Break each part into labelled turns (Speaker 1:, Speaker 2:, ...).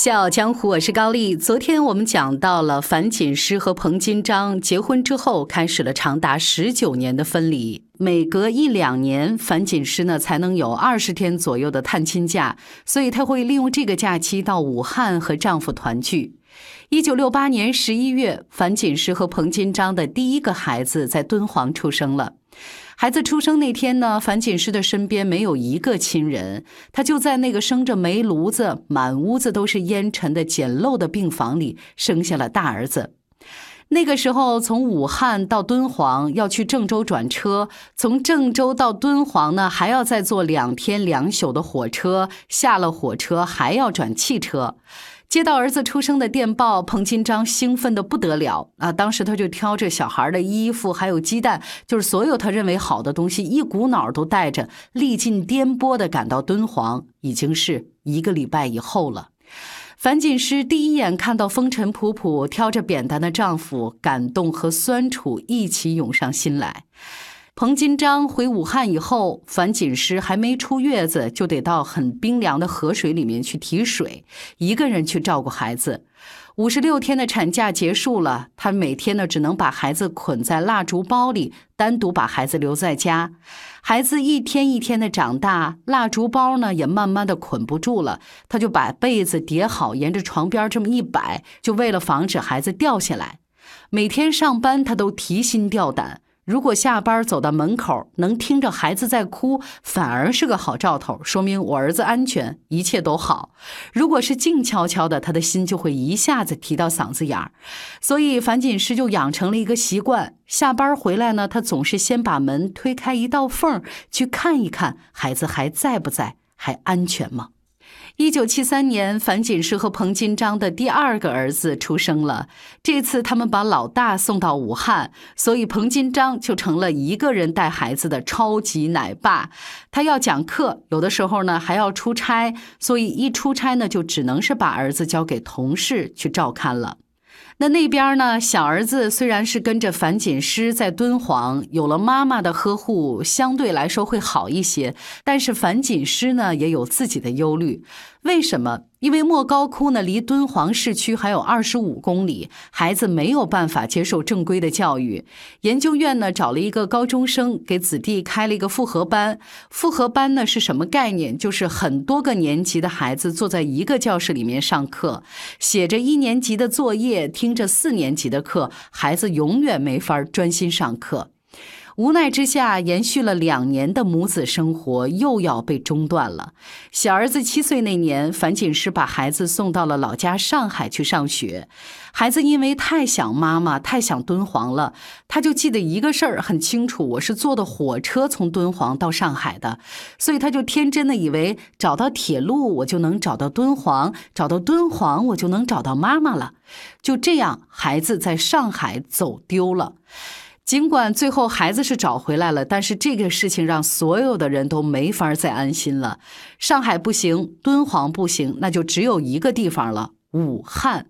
Speaker 1: 笑傲江湖，我是高丽。昨天我们讲到了樊锦诗和彭金章结婚之后，开始了长达十九年的分离。每隔一两年，樊锦诗呢才能有二十天左右的探亲假，所以她会利用这个假期到武汉和丈夫团聚。一九六八年十一月，樊锦诗和彭金章的第一个孩子在敦煌出生了。孩子出生那天呢，樊锦诗的身边没有一个亲人，她就在那个生着煤炉子、满屋子都是烟尘的简陋的病房里生下了大儿子。那个时候，从武汉到敦煌要去郑州转车，从郑州到敦煌呢，还要再坐两天两宿的火车，下了火车还要转汽车。接到儿子出生的电报，彭金章兴奋的不得了啊！当时他就挑着小孩的衣服，还有鸡蛋，就是所有他认为好的东西，一股脑都带着，历尽颠簸的赶到敦煌，已经是一个礼拜以后了。樊锦诗第一眼看到风尘仆仆、挑着扁担的丈夫，感动和酸楚一起涌上心来。彭金章回武汉以后，樊锦诗还没出月子，就得到很冰凉的河水里面去提水，一个人去照顾孩子。五十六天的产假结束了，她每天呢只能把孩子捆在蜡烛包里，单独把孩子留在家。孩子一天一天的长大，蜡烛包呢也慢慢的捆不住了，她就把被子叠好，沿着床边这么一摆，就为了防止孩子掉下来。每天上班，她都提心吊胆。如果下班走到门口，能听着孩子在哭，反而是个好兆头，说明我儿子安全，一切都好。如果是静悄悄的，他的心就会一下子提到嗓子眼儿。所以樊锦诗就养成了一个习惯，下班回来呢，他总是先把门推开一道缝，去看一看孩子还在不在，还安全吗？一九七三年，樊锦诗和彭金章的第二个儿子出生了。这次他们把老大送到武汉，所以彭金章就成了一个人带孩子的超级奶爸。他要讲课，有的时候呢还要出差，所以一出差呢就只能是把儿子交给同事去照看了。那那边呢？小儿子虽然是跟着樊锦诗在敦煌，有了妈妈的呵护，相对来说会好一些。但是樊锦诗呢，也有自己的忧虑。为什么？因为莫高窟呢，离敦煌市区还有二十五公里，孩子没有办法接受正规的教育。研究院呢，找了一个高中生给子弟开了一个复合班。复合班呢是什么概念？就是很多个年级的孩子坐在一个教室里面上课，写着一年级的作业，听着四年级的课，孩子永远没法专心上课。无奈之下，延续了两年的母子生活又要被中断了。小儿子七岁那年，樊锦诗把孩子送到了老家上海去上学。孩子因为太想妈妈，太想敦煌了，他就记得一个事儿很清楚：我是坐的火车从敦煌到上海的，所以他就天真的以为找到铁路我就能找到敦煌，找到敦煌我就能找到妈妈了。就这样，孩子在上海走丢了。尽管最后孩子是找回来了，但是这个事情让所有的人都没法再安心了。上海不行，敦煌不行，那就只有一个地方了。武汉，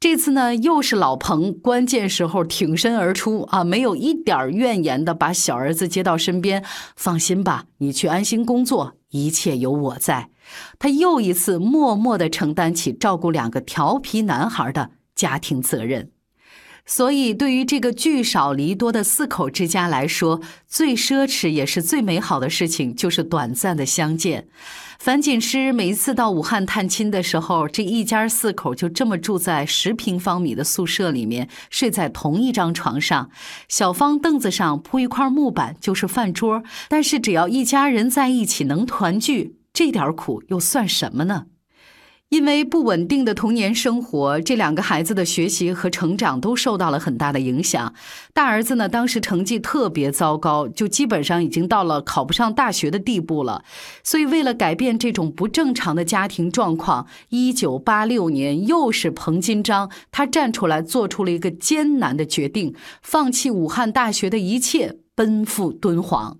Speaker 1: 这次呢又是老彭，关键时候挺身而出啊，没有一点怨言的把小儿子接到身边，放心吧，你去安心工作，一切有我在。他又一次默默的承担起照顾两个调皮男孩的家庭责任。所以，对于这个聚少离多的四口之家来说，最奢侈也是最美好的事情，就是短暂的相见。樊锦诗每一次到武汉探亲的时候，这一家四口就这么住在十平方米的宿舍里面，睡在同一张床上，小方凳子上铺一块木板就是饭桌。但是，只要一家人在一起能团聚，这点苦又算什么呢？因为不稳定的童年生活，这两个孩子的学习和成长都受到了很大的影响。大儿子呢，当时成绩特别糟糕，就基本上已经到了考不上大学的地步了。所以，为了改变这种不正常的家庭状况，一九八六年，又是彭金章，他站出来做出了一个艰难的决定，放弃武汉大学的一切，奔赴敦煌。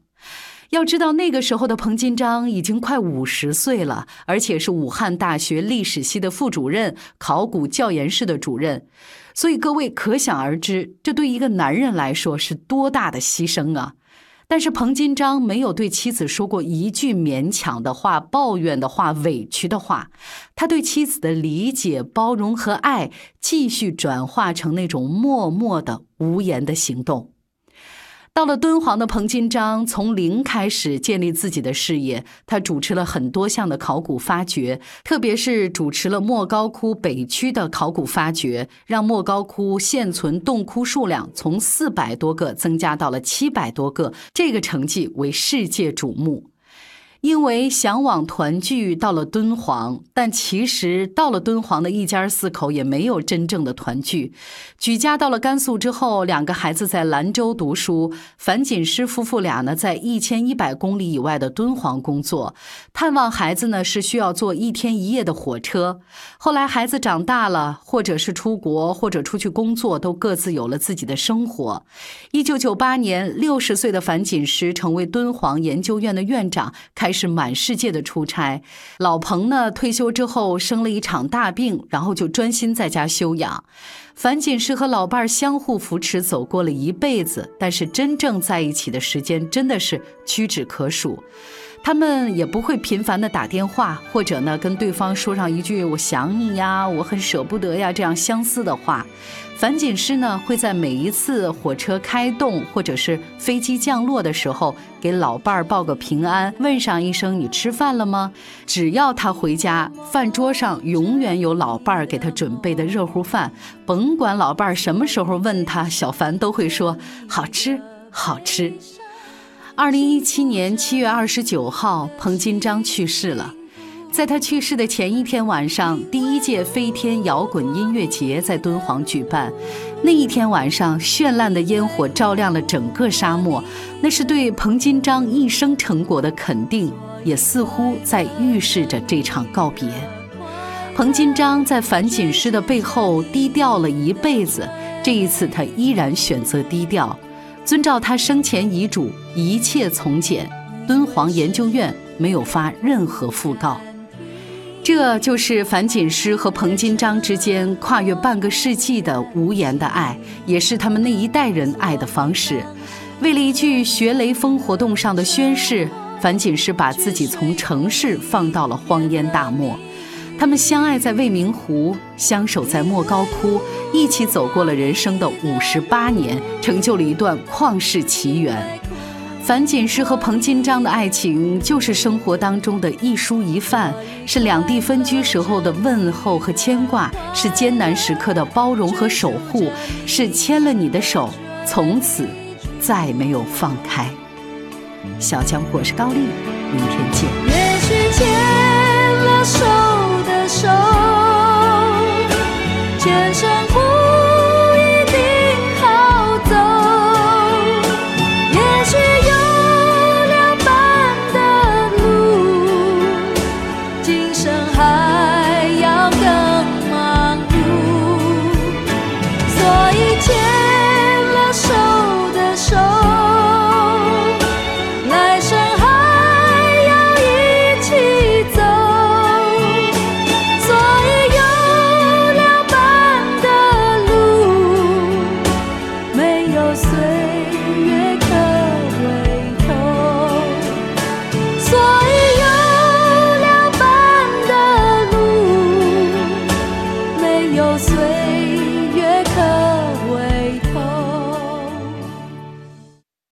Speaker 1: 要知道，那个时候的彭金章已经快五十岁了，而且是武汉大学历史系的副主任、考古教研室的主任，所以各位可想而知，这对一个男人来说是多大的牺牲啊！但是彭金章没有对妻子说过一句勉强的话、抱怨的话、委屈的话，他对妻子的理解、包容和爱，继续转化成那种默默的、无言的行动。到了敦煌的彭金章，从零开始建立自己的事业。他主持了很多项的考古发掘，特别是主持了莫高窟北区的考古发掘，让莫高窟现存洞窟数量从四百多个增加到了七百多个，这个成绩为世界瞩目。因为向往团聚到了敦煌，但其实到了敦煌的一家四口也没有真正的团聚。举家到了甘肃之后，两个孩子在兰州读书，樊锦诗夫妇俩呢在一千一百公里以外的敦煌工作。探望孩子呢是需要坐一天一夜的火车。后来孩子长大了，或者是出国，或者出去工作，都各自有了自己的生活。一九九八年，六十岁的樊锦诗成为敦煌研究院的院长，开。是满世界的出差，老彭呢退休之后生了一场大病，然后就专心在家休养。樊锦诗和老伴儿相互扶持走过了一辈子，但是真正在一起的时间真的是屈指可数。他们也不会频繁的打电话，或者呢跟对方说上一句“我想你呀，我很舍不得呀”这样相似的话。樊锦诗呢会在每一次火车开动或者是飞机降落的时候，给老伴儿报个平安，问上一声“你吃饭了吗”。只要他回家，饭桌上永远有老伴儿给他准备的热乎饭，甭管老伴儿什么时候问他，小樊都会说“好吃，好吃”。二零一七年七月二十九号，彭金章去世了。在他去世的前一天晚上，第一届飞天摇滚音乐节在敦煌举办。那一天晚上，绚烂的烟火照亮了整个沙漠，那是对彭金章一生成果的肯定，也似乎在预示着这场告别。彭金章在樊锦诗的背后低调了一辈子，这一次他依然选择低调。遵照他生前遗嘱，一切从简。敦煌研究院没有发任何讣告。这就是樊锦诗和彭金章之间跨越半个世纪的无言的爱，也是他们那一代人爱的方式。为了一句学雷锋活动上的宣誓，樊锦诗把自己从城市放到了荒烟大漠。他们相爱在未名湖，相守在莫高窟，一起走过了人生的五十八年，成就了一段旷世奇缘。樊锦诗和彭金章的爱情，就是生活当中的一蔬一饭，是两地分居时候的问候和牵挂，是艰难时刻的包容和守护，是牵了你的手，从此再没有放开。小江，我是高丽，明天见。
Speaker 2: 也许牵了。手，岁月。